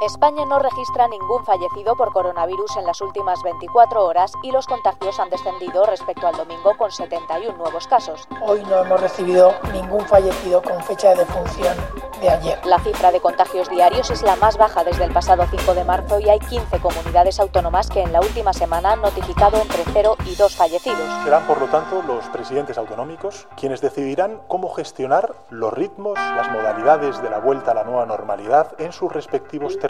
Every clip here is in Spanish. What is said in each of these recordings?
España no registra ningún fallecido por coronavirus en las últimas 24 horas y los contagios han descendido respecto al domingo con 71 nuevos casos. Hoy no hemos recibido ningún fallecido con fecha de defunción de ayer. La cifra de contagios diarios es la más baja desde el pasado 5 de marzo y hay 15 comunidades autónomas que en la última semana han notificado entre 0 y 2 fallecidos. Serán, por lo tanto, los presidentes autonómicos quienes decidirán cómo gestionar los ritmos, las modalidades de la vuelta a la nueva normalidad en sus respectivos territorios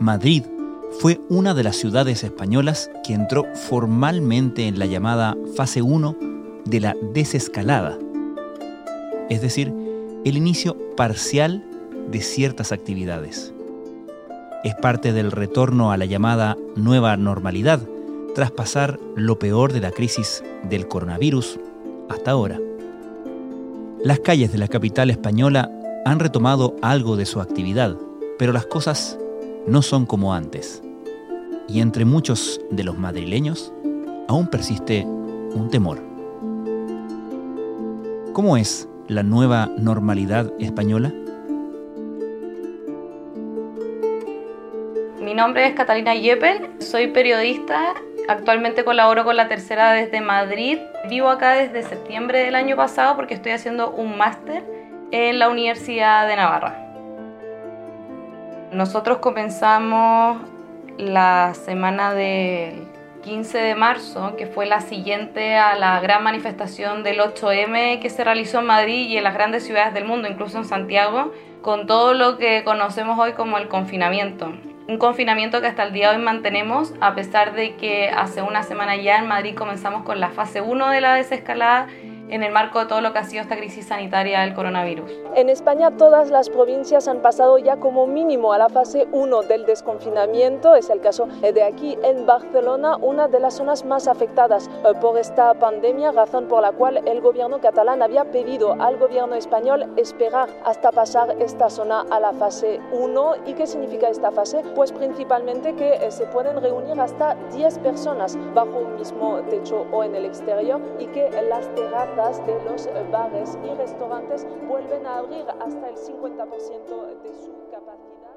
Madrid fue una de las ciudades españolas que entró formalmente en la llamada fase 1 de la desescalada, es decir, el inicio parcial de ciertas actividades. Es parte del retorno a la llamada nueva normalidad tras pasar lo peor de la crisis del coronavirus hasta ahora. Las calles de la capital española han retomado algo de su actividad, pero las cosas no son como antes. Y entre muchos de los madrileños aún persiste un temor. ¿Cómo es la nueva normalidad española? Mi nombre es Catalina Yepel, soy periodista, actualmente colaboro con la tercera desde Madrid, vivo acá desde septiembre del año pasado porque estoy haciendo un máster en la Universidad de Navarra. Nosotros comenzamos la semana del 15 de marzo, que fue la siguiente a la gran manifestación del 8M que se realizó en Madrid y en las grandes ciudades del mundo, incluso en Santiago, con todo lo que conocemos hoy como el confinamiento. Un confinamiento que hasta el día de hoy mantenemos, a pesar de que hace una semana ya en Madrid comenzamos con la fase 1 de la desescalada en el marco de todo lo que ha sido esta crisis sanitaria del coronavirus. En España todas las provincias han pasado ya como mínimo a la fase 1 del desconfinamiento. Es el caso de aquí en Barcelona, una de las zonas más afectadas eh, por esta pandemia, razón por la cual el gobierno catalán había pedido al gobierno español esperar hasta pasar esta zona a la fase 1. ¿Y qué significa esta fase? Pues principalmente que eh, se pueden reunir hasta 10 personas bajo un mismo techo o en el exterior y que las terrazas de los bares y restaurantes vuelven a abrir hasta el 50% de su capacidad.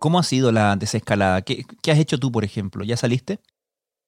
¿Cómo ha sido la desescalada? ¿Qué, ¿Qué, has hecho tú, por ejemplo? ¿Ya saliste?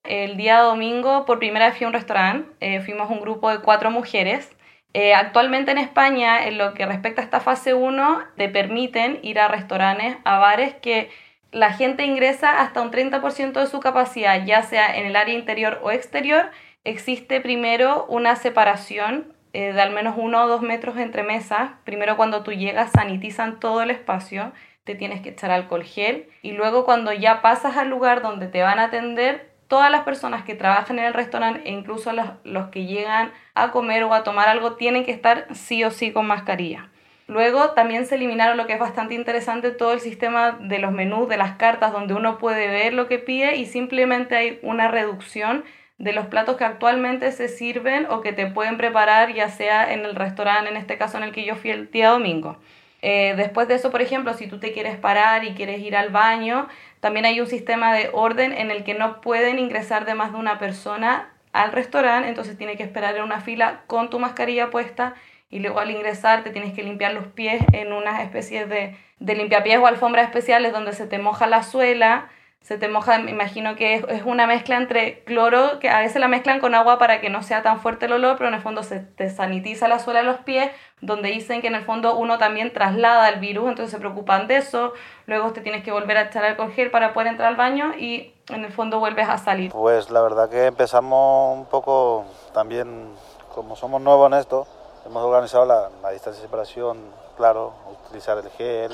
El día domingo, por primera vez fui a un restaurante. Eh, fuimos un grupo de cuatro mujeres. Eh, actualmente en España, en lo que respecta a esta fase 1, te permiten ir a restaurantes, a bares que la gente ingresa hasta un 30% de su capacidad, ya sea en el área interior o exterior, existe primero una separación eh, de al menos uno o dos metros entre mesas. Primero cuando tú llegas sanitizan todo el espacio, te tienes que echar alcohol gel y luego cuando ya pasas al lugar donde te van a atender, todas las personas que trabajan en el restaurante e incluso los, los que llegan a comer o a tomar algo tienen que estar sí o sí con mascarilla. Luego también se eliminaron lo que es bastante interesante, todo el sistema de los menús, de las cartas, donde uno puede ver lo que pide y simplemente hay una reducción de los platos que actualmente se sirven o que te pueden preparar, ya sea en el restaurante, en este caso en el que yo fui el día domingo. Eh, después de eso, por ejemplo, si tú te quieres parar y quieres ir al baño, también hay un sistema de orden en el que no pueden ingresar de más de una persona al restaurante, entonces tiene que esperar en una fila con tu mascarilla puesta y luego al ingresar te tienes que limpiar los pies en unas especies de, de limpiapiés o alfombras especiales donde se te moja la suela, se te moja, me imagino que es, una mezcla entre cloro, que a veces la mezclan con agua para que no sea tan fuerte el olor, pero en el fondo se te sanitiza la suela de los pies, donde dicen que en el fondo uno también traslada el virus, entonces se preocupan de eso, luego te tienes que volver a echar alcohol gel para poder entrar al baño y en el fondo vuelves a salir. Pues la verdad que empezamos un poco también, como somos nuevos en esto, Hemos organizado la, distancia de separación, claro, utilizar el gel,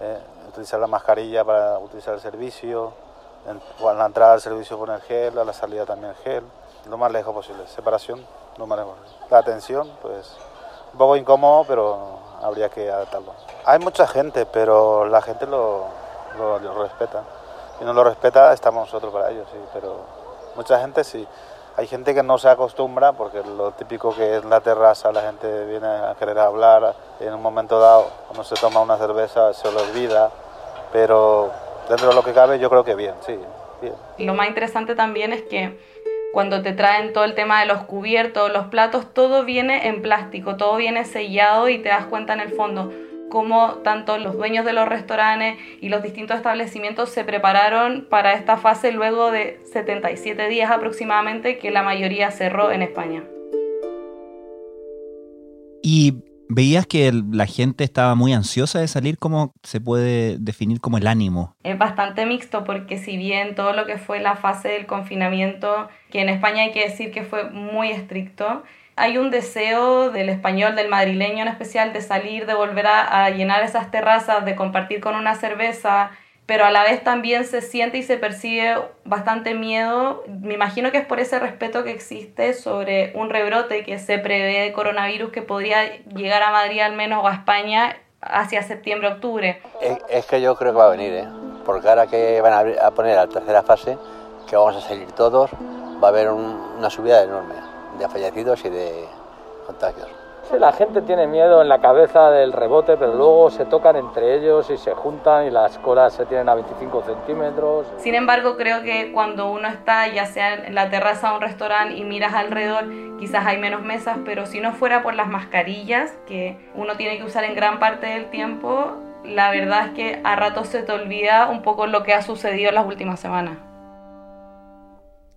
eh, utilizar la mascarilla para utilizar el servicio, en, a la entrada del servicio con el gel, a la salida también gel, lo más lejos posible, separación, lo más lejos. La atención, pues un poco incómodo, pero habría que adaptarlo. Hay mucha gente, pero la gente lo, lo, respeta. Si no lo respeta, estamos nosotros para ellos, sí, pero mucha gente sí. Hay gente que no se acostumbra porque lo típico que es la terraza, la gente viene a querer hablar, en un momento dado cuando se toma una cerveza se lo olvida, pero dentro de lo que cabe yo creo que bien, sí, bien. Lo más interesante también es que cuando te traen todo el tema de los cubiertos, los platos, todo viene en plástico, todo viene sellado y te das cuenta en el fondo cómo tanto los dueños de los restaurantes y los distintos establecimientos se prepararon para esta fase luego de 77 días aproximadamente que la mayoría cerró en España. Y ¿Veías que la gente estaba muy ansiosa de salir? ¿Cómo se puede definir como el ánimo? Es bastante mixto porque si bien todo lo que fue la fase del confinamiento, que en España hay que decir que fue muy estricto, hay un deseo del español, del madrileño en especial, de salir, de volver a, llenar esas terrazas, de compartir con una cerveza, pero a la vez también se siente y se percibe bastante miedo. Me imagino que es por ese respeto que existe sobre un rebrote que se prevé de coronavirus que podría llegar a Madrid al menos a España hacia septiembre-octubre. Es, que yo creo que va a venir, ¿eh? porque ahora que van a, poner la tercera fase, que vamos a salir todos, va a haber una subida enorme de fallecidos y de contagios. Sí, la gente tiene miedo en la cabeza del rebote, pero luego se tocan entre ellos y se juntan y las colas se tienen a 25 centímetros. Sin embargo, creo que cuando uno está ya sea en la terraza de un restaurante y miras alrededor, quizás hay menos mesas, pero si no fuera por las mascarillas que uno tiene que usar en gran parte del tiempo, la verdad es que a ratos se te olvida un poco lo que ha sucedido en las últimas semanas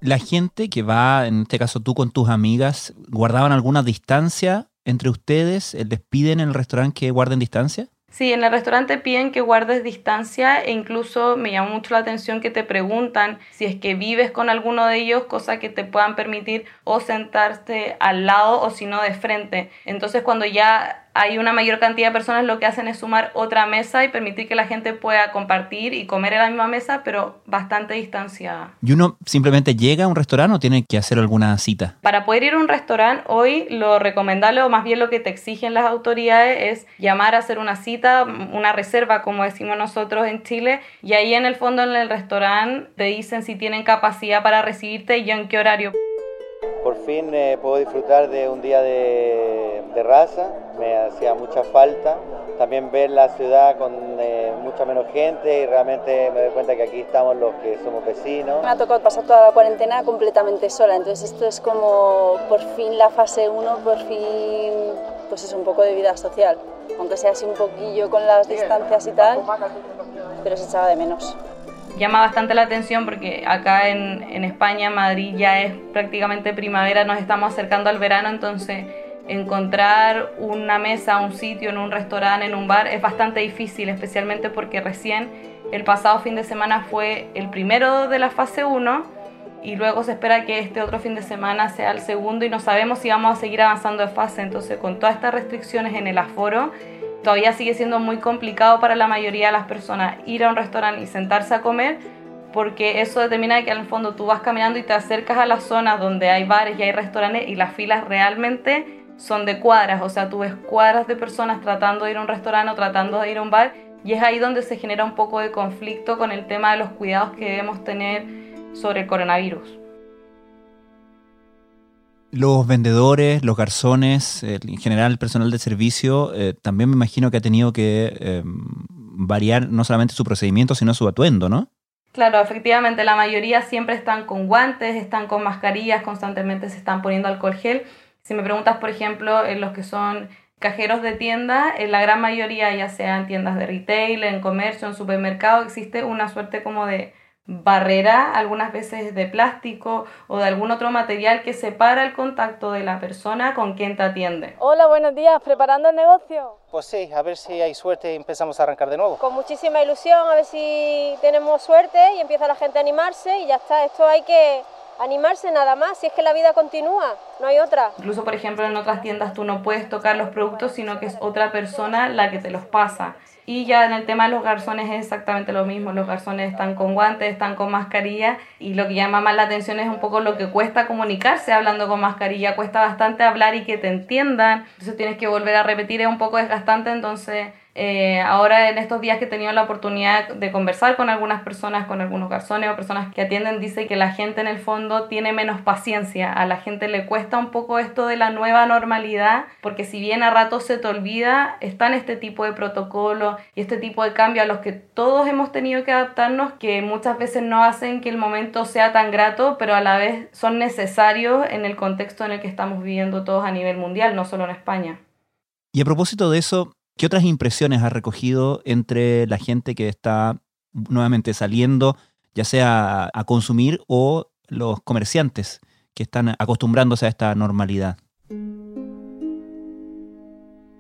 la gente que va, en este caso tú con tus amigas, ¿guardaban alguna distancia entre ustedes? ¿Les piden en el restaurante que guarden distancia? Sí, en el restaurante piden que guardes distancia e incluso me llama mucho la atención que te preguntan si es que vives con alguno de ellos, cosa que te puedan permitir o sentarte al lado o si no de frente. Entonces cuando ya hay una mayor cantidad de personas, lo que hacen es sumar otra mesa y permitir que la gente pueda compartir y comer en la misma mesa, pero bastante distanciada. ¿Y uno simplemente llega a un restaurante o tiene que hacer alguna cita? Para poder ir a un restaurante, hoy lo recomendable o más bien lo que te exigen las autoridades es llamar a hacer una cita, una reserva, como decimos nosotros en Chile, y ahí en el fondo en el restaurante te dicen si tienen capacidad para recibirte y en qué horario. Por fin eh, puedo disfrutar de un día de, raza, me hacía mucha falta. También ver la ciudad con eh, mucha menos gente y realmente me doy cuenta que aquí estamos los que somos vecinos. Me ha tocado pasar toda la cuarentena completamente sola, entonces esto es como por fin la fase 1, por fin pues es un poco de vida social, aunque sea así un poquillo con las distancias y tal, pero se echaba de menos llama bastante la atención porque acá en, en, España, Madrid ya es prácticamente primavera, nos estamos acercando al verano, entonces encontrar una mesa, un sitio, en un restaurante, en un bar, es bastante difícil, especialmente porque recién el pasado fin de semana fue el primero de la fase 1 y luego se espera que este otro fin de semana sea el segundo y no sabemos si vamos a seguir avanzando de fase, entonces con todas estas restricciones en el aforo, todavía sigue siendo muy complicado para la mayoría de las personas ir a un restaurante y sentarse a comer porque eso determina que al fondo tú vas caminando y te acercas a las zonas donde hay bares y hay restaurantes y las filas realmente son de cuadras, o sea, tú ves cuadras de personas tratando de ir a un restaurante o tratando de ir a un bar y es ahí donde se genera un poco de conflicto con el tema de los cuidados que debemos tener sobre el coronavirus los vendedores, los garzones, en general el personal de servicio, eh, también me imagino que ha tenido que em, variar no solamente su procedimiento, sino su atuendo, ¿no? Claro, efectivamente, la mayoría siempre están con guantes, están con mascarillas, constantemente se están poniendo alcohol gel. Si me preguntas, por ejemplo, en los que son cajeros de tienda, en la gran mayoría, ya sean tiendas de retail, en comercio, en supermercado, existe una suerte como de barrera, algunas veces de plástico o de algún otro material que separa el contacto de la persona con quien te atiende. Hola, buenos días, ¿preparando el negocio? Pues sí, a ver si hay suerte y empezamos a arrancar de nuevo. Con muchísima ilusión, a ver si tenemos suerte y empieza la gente a animarse y ya está, esto hay que, animarse nada más, si es que la vida continúa, no hay otra. Incluso, por ejemplo, en otras tiendas tú no puedes tocar los productos, sino que es otra persona la que te los pasa. Y ya en el tema de los garzones es exactamente lo mismo. Los garzones están con guantes, están con mascarilla y lo que llama más la atención es un poco lo que cuesta comunicarse hablando con mascarilla. Cuesta bastante hablar y que te entiendan. Entonces tienes que volver a repetir, es un poco desgastante. Entonces eh, ahora en estos días que he tenido la oportunidad de conversar con algunas personas, con algunos garzones o personas que atienden, dice que la gente en el fondo tiene menos paciencia, a la gente le cuesta un poco esto de la nueva normalidad, porque si bien a ratos se te olvida, están este tipo de protocolos y este tipo de cambios a los que todos hemos tenido que adaptarnos, que muchas veces no hacen que el momento sea tan grato, pero a la vez son necesarios en el contexto en el que estamos viviendo todos a nivel mundial, no solo en España. Y a propósito de eso, ¿Qué otras impresiones has recogido entre la gente que está nuevamente saliendo, ya sea a consumir o los comerciantes que están acostumbrándose a esta normalidad?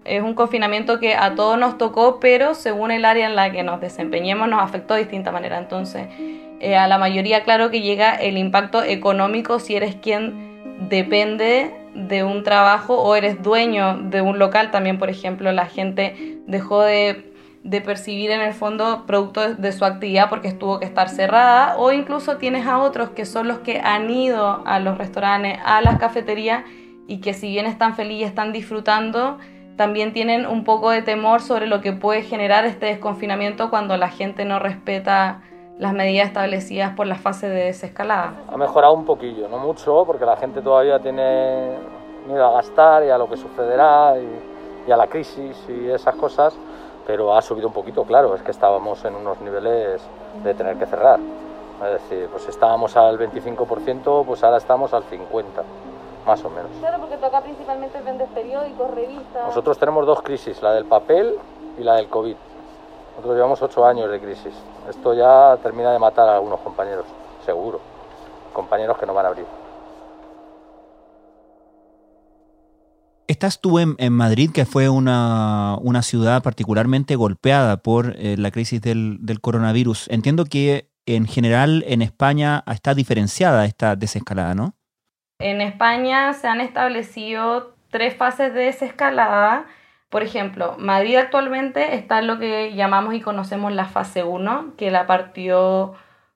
Es un confinamiento que a todos nos tocó, pero según el área en la que nos desempeñemos nos afectó de distinta manera. Entonces, eh, a la mayoría claro que llega el impacto económico si eres quien depende de un trabajo o eres dueño de un local, también por ejemplo la gente dejó de, percibir en el fondo producto de, su actividad porque estuvo que estar cerrada o incluso tienes a otros que son los que han ido a los restaurantes, a las cafeterías y que si bien están felices, están disfrutando, también tienen un poco de temor sobre lo que puede generar este desconfinamiento cuando la gente no respeta las medidas establecidas por la fase de desescalada. Ha mejorado un poquillo, no mucho, porque la gente todavía tiene miedo a gastar y a lo que sucederá y, a la crisis y esas cosas, pero ha subido un poquito, claro, es que estábamos en unos niveles de tener que cerrar. Es decir, pues estábamos al 25%, pues ahora estamos al 50%, más o menos. Claro, porque toca principalmente vender periódicos, revistas. Nosotros tenemos dos crisis, la del papel y la del COVID. Nosotros llevamos ocho años de crisis. Esto ya termina de matar a algunos compañeros, seguro. Compañeros que no van a abrir. Estás tú en, Madrid, que fue una, ciudad particularmente golpeada por eh, la crisis del, del, coronavirus. Entiendo que en general en España está diferenciada esta desescalada, ¿no? En España se han establecido tres fases de desescalada por ejemplo, Madrid actualmente está en lo que llamamos y conocemos la fase 1, que la partió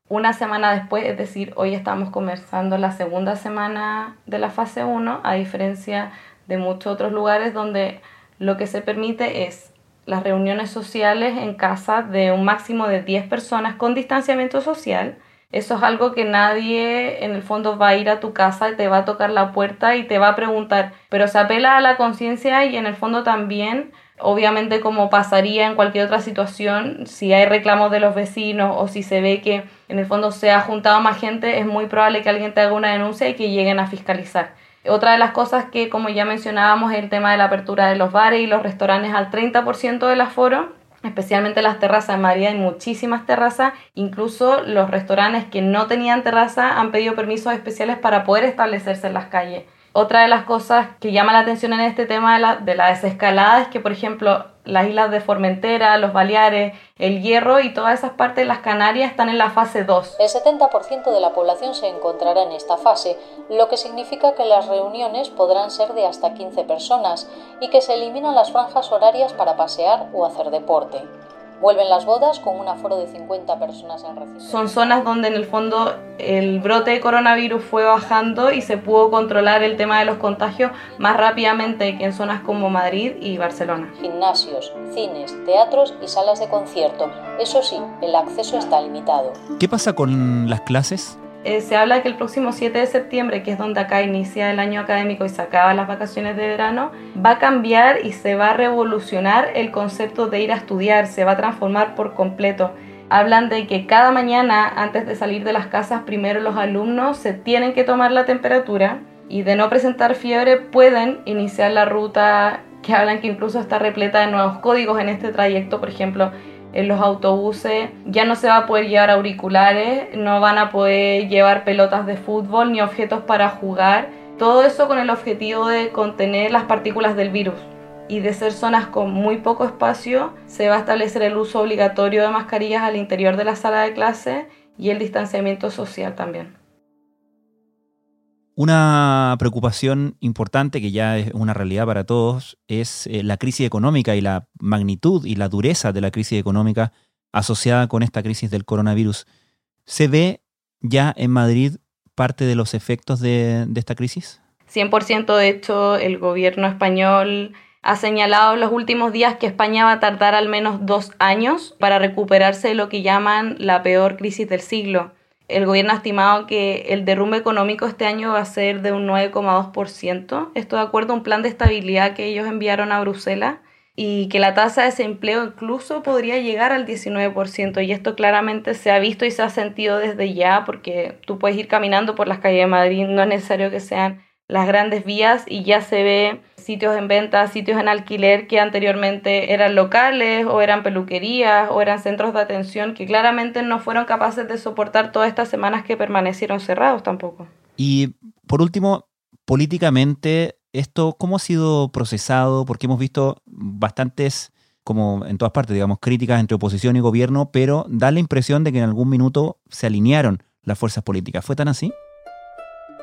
una semana después, es decir, hoy estamos comenzando la segunda semana de la fase 1, a diferencia de muchos otros lugares donde lo que se permite es las reuniones sociales en casa de un máximo de 10 personas con distanciamiento social eso es algo que nadie en el fondo va a ir a tu casa te va a tocar la puerta y te va a preguntar, pero se apela a la conciencia y en el fondo también, obviamente como pasaría en cualquier otra situación, si hay reclamos de los vecinos o si se ve que en el fondo se ha juntado más gente, es muy probable que alguien te haga una denuncia y que lleguen a fiscalizar. Otra de las cosas que, como ya mencionábamos, es el tema de la apertura de los bares y los restaurantes al 30% del aforo especialmente las terrazas. Madrid hay muchísimas terrazas, incluso los restaurantes que no tenían terraza han pedido permisos especiales para poder establecerse en las calles. Otra de las cosas que llama la atención en este tema de la, de la desescalada es que, por ejemplo, las islas de Formentera, los Baleares, el Hierro y todas esas partes de las Canarias están en la fase 2. El 70% de la población se encontrará en esta fase, lo que significa que las reuniones podrán ser de hasta 15 personas y que se eliminan las franjas horarias para pasear o hacer deporte. Vuelven las bodas con un aforo de 50 personas en recinto. Son zonas donde en el fondo el brote de coronavirus fue bajando y se pudo controlar el tema de los contagios más rápidamente que en zonas como Madrid y Barcelona. Gimnasios, cines, teatros y salas de concierto. Eso sí, el acceso está limitado. ¿Qué pasa con las clases? Eh, se habla que el próximo 7 de septiembre, que es donde acá inicia el año académico y se acaban las vacaciones de verano, va a cambiar y se va a revolucionar el concepto de ir a estudiar, se va a transformar por completo. Hablan de que cada mañana, antes de salir de las casas, primero los alumnos se tienen que tomar la temperatura y de no presentar fiebre pueden iniciar la ruta que hablan que incluso está repleta de nuevos códigos en este trayecto, por ejemplo, en los autobuses ya no se va a poder llevar auriculares, no van a poder llevar pelotas de fútbol ni objetos para jugar. Todo eso con el objetivo de contener las partículas del virus. Y de ser zonas con muy poco espacio, se va a establecer el uso obligatorio de mascarillas al interior de la sala de clase y el distanciamiento social también. Una preocupación importante que ya es una realidad para todos es eh, la crisis económica y la magnitud y la dureza de la crisis económica asociada con esta crisis del coronavirus. ¿Se ve ya en Madrid parte de los efectos de, de esta crisis? 100% de hecho el gobierno español ha señalado en los últimos días que España va a tardar al menos dos años para recuperarse de lo que llaman la peor crisis del siglo. El gobierno ha estimado que el derrumbe económico este año va a ser de un 9,2%. Esto de acuerdo a un plan de estabilidad que ellos enviaron a Bruselas y que la tasa de desempleo incluso podría llegar al 19%. Y esto claramente se ha visto y se ha sentido desde ya porque tú puedes ir caminando por las calles de Madrid, no es necesario que sean las grandes vías y ya se ve sitios en venta, sitios en alquiler que anteriormente eran locales o eran peluquerías o eran centros de atención que claramente no fueron capaces de soportar todas estas semanas que permanecieron cerrados tampoco. Y por último, políticamente, ¿esto cómo ha sido procesado? Porque hemos visto bastantes, como en todas partes, digamos, críticas entre oposición y gobierno, pero da la impresión de que en algún minuto se alinearon las fuerzas políticas. ¿Fue tan así?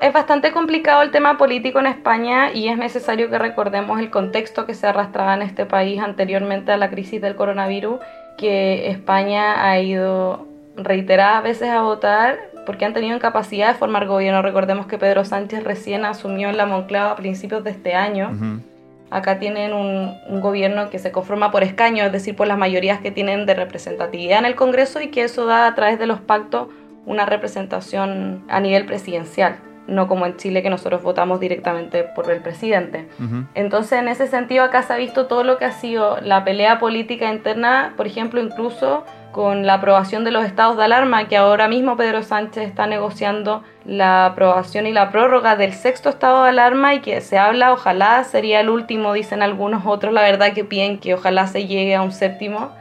Es bastante complicado el tema político en España y es necesario que recordemos el contexto que se arrastraba en este país anteriormente a la crisis del coronavirus, que España ha ido reiteradas veces a votar porque han tenido incapacidad de formar gobierno. Recordemos que Pedro Sánchez recién asumió en la Monclava a principios de este año. Acá tienen un, un, gobierno que se conforma por escaños, es decir, por las mayorías que tienen de representatividad en el Congreso y que eso da a través de los pactos una representación a nivel presidencial no como en Chile que nosotros votamos directamente por el presidente. Entonces, en ese sentido, acá se ha visto todo lo que ha sido la pelea política interna, por ejemplo, incluso con la aprobación de los estados de alarma, que ahora mismo Pedro Sánchez está negociando la aprobación y la prórroga del sexto estado de alarma y que se habla, ojalá sería el último, dicen algunos otros, la verdad que piden que ojalá se llegue a un séptimo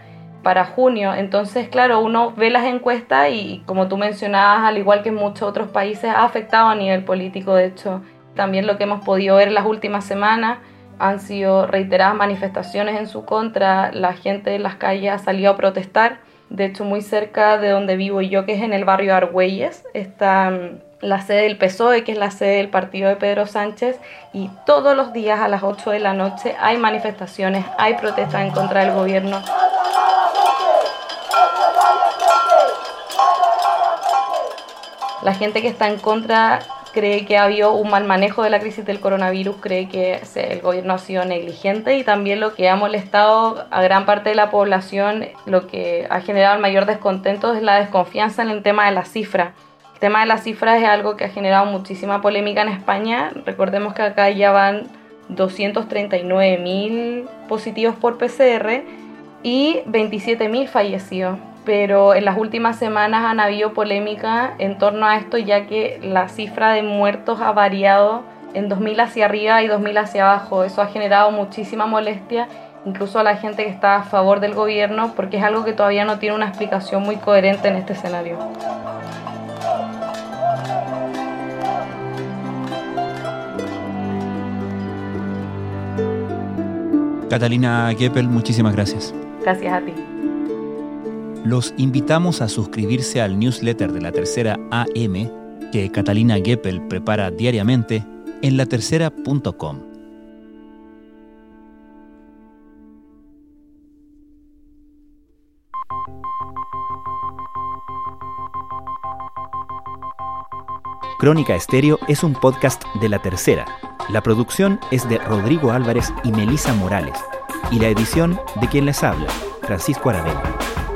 para junio. Entonces, claro, uno ve las encuestas y como tú mencionabas, al igual que en muchos otros países, ha afectado a nivel político. De hecho, también lo que hemos podido ver las últimas semanas han sido reiteradas manifestaciones en su contra. La gente en las calles ha salido a protestar. De hecho, muy cerca de donde vivo yo, que es en el barrio Argüelles, está mm, la sede del PSOE, que es la sede del partido de Pedro Sánchez, y todos los días a las 8 de la noche hay manifestaciones, hay protestas en contra del gobierno. La gente que está en contra cree que ha habido un mal manejo de la crisis del coronavirus, cree que el gobierno ha sido negligente y también lo que ha molestado a gran parte de la población, lo que ha generado el mayor descontento es la desconfianza en el tema de las cifras. El tema de las cifras es algo que ha generado muchísima polémica en España. Recordemos que acá ya van 239 mil positivos por PCR y 27 mil fallecidos pero en las últimas semanas han habido polémica en torno a esto ya que la cifra de muertos ha variado en 2000 hacia arriba y 2000 hacia abajo. Eso ha generado muchísima molestia incluso a la gente que está a favor del gobierno porque es algo que todavía no tiene una explicación muy coherente en este escenario. Catalina Keppel, muchísimas gracias. Gracias a ti. Los invitamos a suscribirse al newsletter de la tercera AM que Catalina Geppel prepara diariamente en latercera.com. Crónica Estéreo es un podcast de La Tercera. La producción es de Rodrigo Álvarez y Melisa Morales, y la edición de quien les habla, Francisco Aravena.